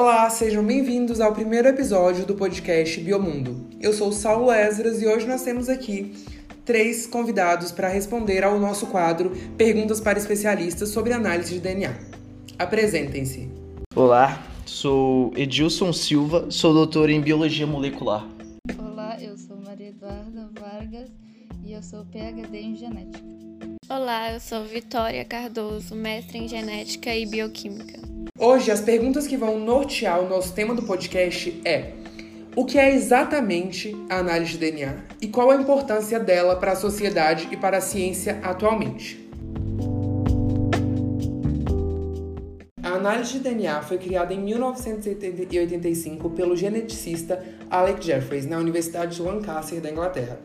Olá, sejam bem-vindos ao primeiro episódio do podcast Biomundo. Eu sou Saulo Esdras e hoje nós temos aqui três convidados para responder ao nosso quadro Perguntas para Especialistas sobre Análise de DNA. Apresentem-se. Olá, sou Edilson Silva, sou doutor em Biologia Molecular. Olá, eu sou Maria Eduarda Vargas e eu sou PhD em Genética. Olá, eu sou Vitória Cardoso, mestre em Genética e Bioquímica. Hoje, as perguntas que vão nortear o nosso tema do podcast é o que é exatamente a análise de DNA e qual a importância dela para a sociedade e para a ciência atualmente. A análise de DNA foi criada em 1985 pelo geneticista Alec Jeffreys na Universidade de Lancaster, da Inglaterra.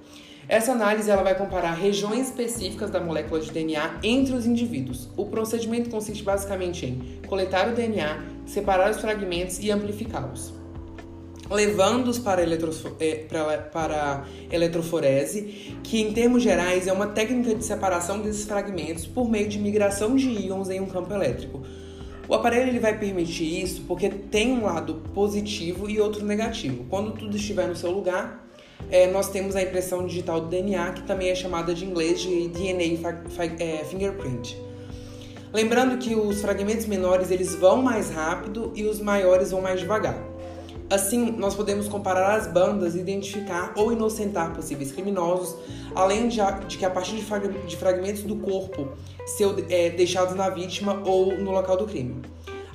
Essa análise ela vai comparar regiões específicas da molécula de DNA entre os indivíduos. O procedimento consiste basicamente em coletar o DNA, separar os fragmentos e amplificá-los. Levando-os para, é, para, para eletroforese, que em termos gerais é uma técnica de separação desses fragmentos por meio de migração de íons em um campo elétrico. O aparelho ele vai permitir isso porque tem um lado positivo e outro negativo. Quando tudo estiver no seu lugar, é, nós temos a impressão digital do DNA, que também é chamada de inglês de DNA é, fingerprint. Lembrando que os fragmentos menores eles vão mais rápido e os maiores vão mais devagar. Assim, nós podemos comparar as bandas, identificar ou inocentar possíveis criminosos, além de, de que a partir de, fragmentos do corpo ser é, deixados na vítima ou no local do crime.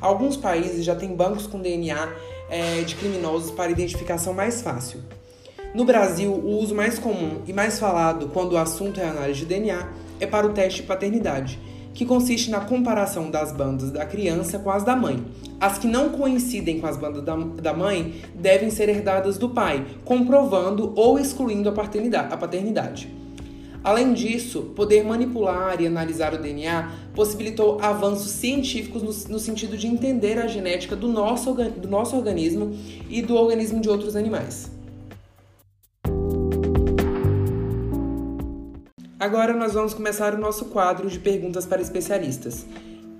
Alguns países já têm bancos com DNA é, de criminosos para identificação mais fácil. No Brasil, o uso mais comum e mais falado quando o assunto é análise de DNA é para o teste de paternidade, que consiste na comparação das bandas da criança com as da mãe. As que não coincidem com as bandas da, da mãe devem ser herdadas do pai, comprovando ou excluindo a paternidade. A paternidade. Além disso, poder manipular e analisar o DNA possibilitou avanços científicos no, no sentido de entender a genética do nosso, do nosso organismo e do organismo de outros animais. Agora nós vamos começar o nosso quadro de perguntas para especialistas.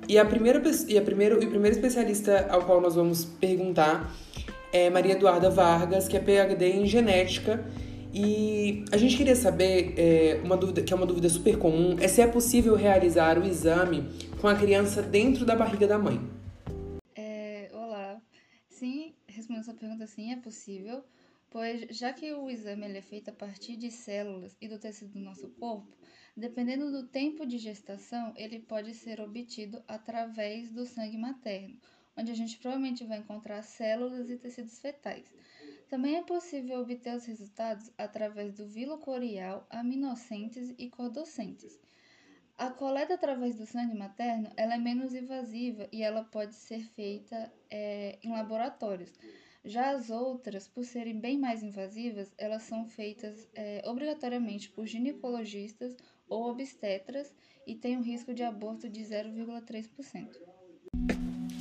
E a primeira e a primeiro, e o primeiro especialista ao qual nós vamos perguntar é Maria Eduarda Vargas, que é PhD em genética. E a gente queria saber, é, uma dúvida que é uma dúvida super comum, é se é possível realizar o exame com a criança dentro da barriga da mãe. É, olá. Sim, respondendo essa pergunta, sim, é possível pois já que o exame é feito a partir de células e do tecido do nosso corpo, dependendo do tempo de gestação, ele pode ser obtido através do sangue materno, onde a gente provavelmente vai encontrar células e tecidos fetais. Também é possível obter os resultados através do vilo corial, aminocentes e cordocentes. A coleta através do sangue materno ela é menos invasiva e ela pode ser feita é, em laboratórios. Já as outras, por serem bem mais invasivas, elas são feitas é, obrigatoriamente por ginecologistas ou obstetras e têm um risco de aborto de 0,3%.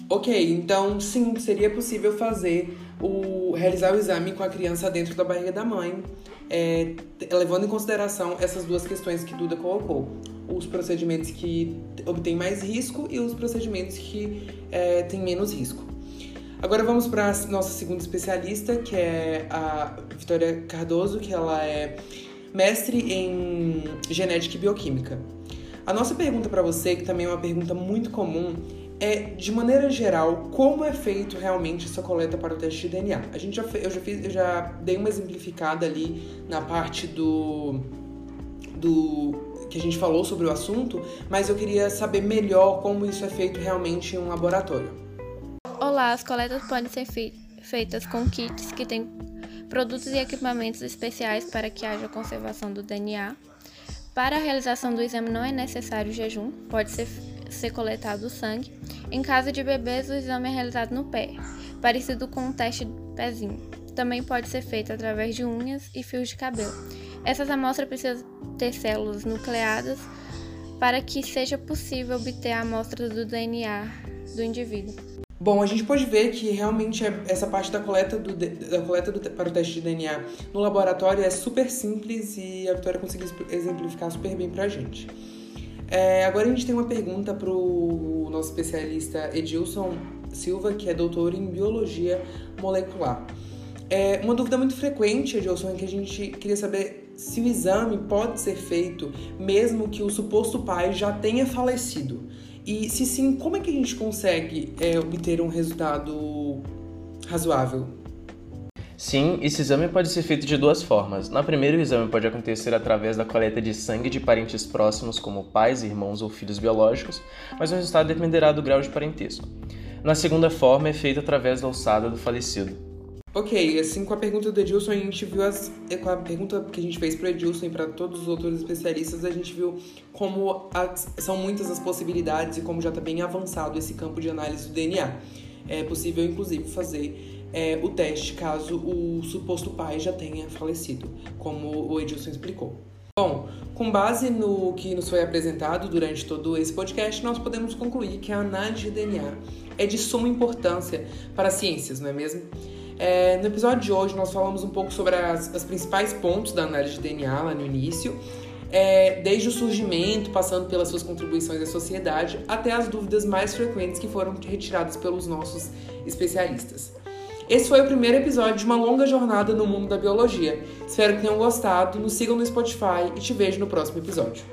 Ok, então sim, seria possível fazer o realizar o exame com a criança dentro da barriga da mãe, é, levando em consideração essas duas questões que Duda colocou: os procedimentos que obtêm mais risco e os procedimentos que é, têm menos risco. Agora vamos para a nossa segunda especialista, que é a Vitória Cardoso, que ela é mestre em genética e bioquímica. A nossa pergunta para você, que também é uma pergunta muito comum, é, de maneira geral, como é feito realmente essa coleta para o teste de DNA? A gente já, eu já fiz, eu já dei uma exemplificada ali na parte do do que a gente falou sobre o assunto, mas eu queria saber melhor como isso é feito realmente em um laboratório. Olá, as coletas podem ser feitas com kits que têm produtos e equipamentos especiais para que haja conservação do DNA. Para a realização do exame não é necessário jejum, pode ser, ser coletado sangue. Em caso de bebês, o exame é realizado no pé, parecido com um teste de pezinho. Também pode ser feito através de unhas e fios de cabelo. Essas amostras precisam ter células nucleadas para que seja possível obter a amostra do DNA do indivíduo. Bom, a gente pode ver que realmente é, essa parte da coleta, do, da coleta do, para o teste de DNA no laboratório é super simples e a Vitória conseguiu exemplificar super bem para a gente. É, agora a gente tem uma pergunta para o nosso especialista Edilson Silva, que é doutor em biologia molecular. É, uma dúvida muito frequente, Edilson, é que a gente queria saber se o exame pode ser feito mesmo que o suposto pai já tenha falecido. E se sim, como é que a gente consegue é, obter um resultado razoável? Sim, esse exame pode ser feito de duas formas. Na primeira, o exame pode acontecer através da coleta de sangue de parentes próximos, como pais, irmãos ou filhos biológicos, mas o resultado dependerá do grau de parentesco. Na segunda forma, é feito através da alçada do falecido. Ok, assim com a pergunta do Edilson, a gente viu as. Com a pergunta que a gente fez para Edilson e para todos os outros especialistas, a gente viu como as, são muitas as possibilidades e como já está bem avançado esse campo de análise do DNA. É possível, inclusive, fazer é, o teste caso o suposto pai já tenha falecido, como o Edilson explicou. Bom, com base no que nos foi apresentado durante todo esse podcast, nós podemos concluir que a análise de DNA é de suma importância para as ciências, não é mesmo? É, no episódio de hoje, nós falamos um pouco sobre as, as principais pontos da análise de DNA lá no início, é, desde o surgimento, passando pelas suas contribuições à sociedade, até as dúvidas mais frequentes que foram retiradas pelos nossos especialistas. Esse foi o primeiro episódio de uma longa jornada no mundo da biologia. Espero que tenham gostado, nos sigam no Spotify e te vejo no próximo episódio.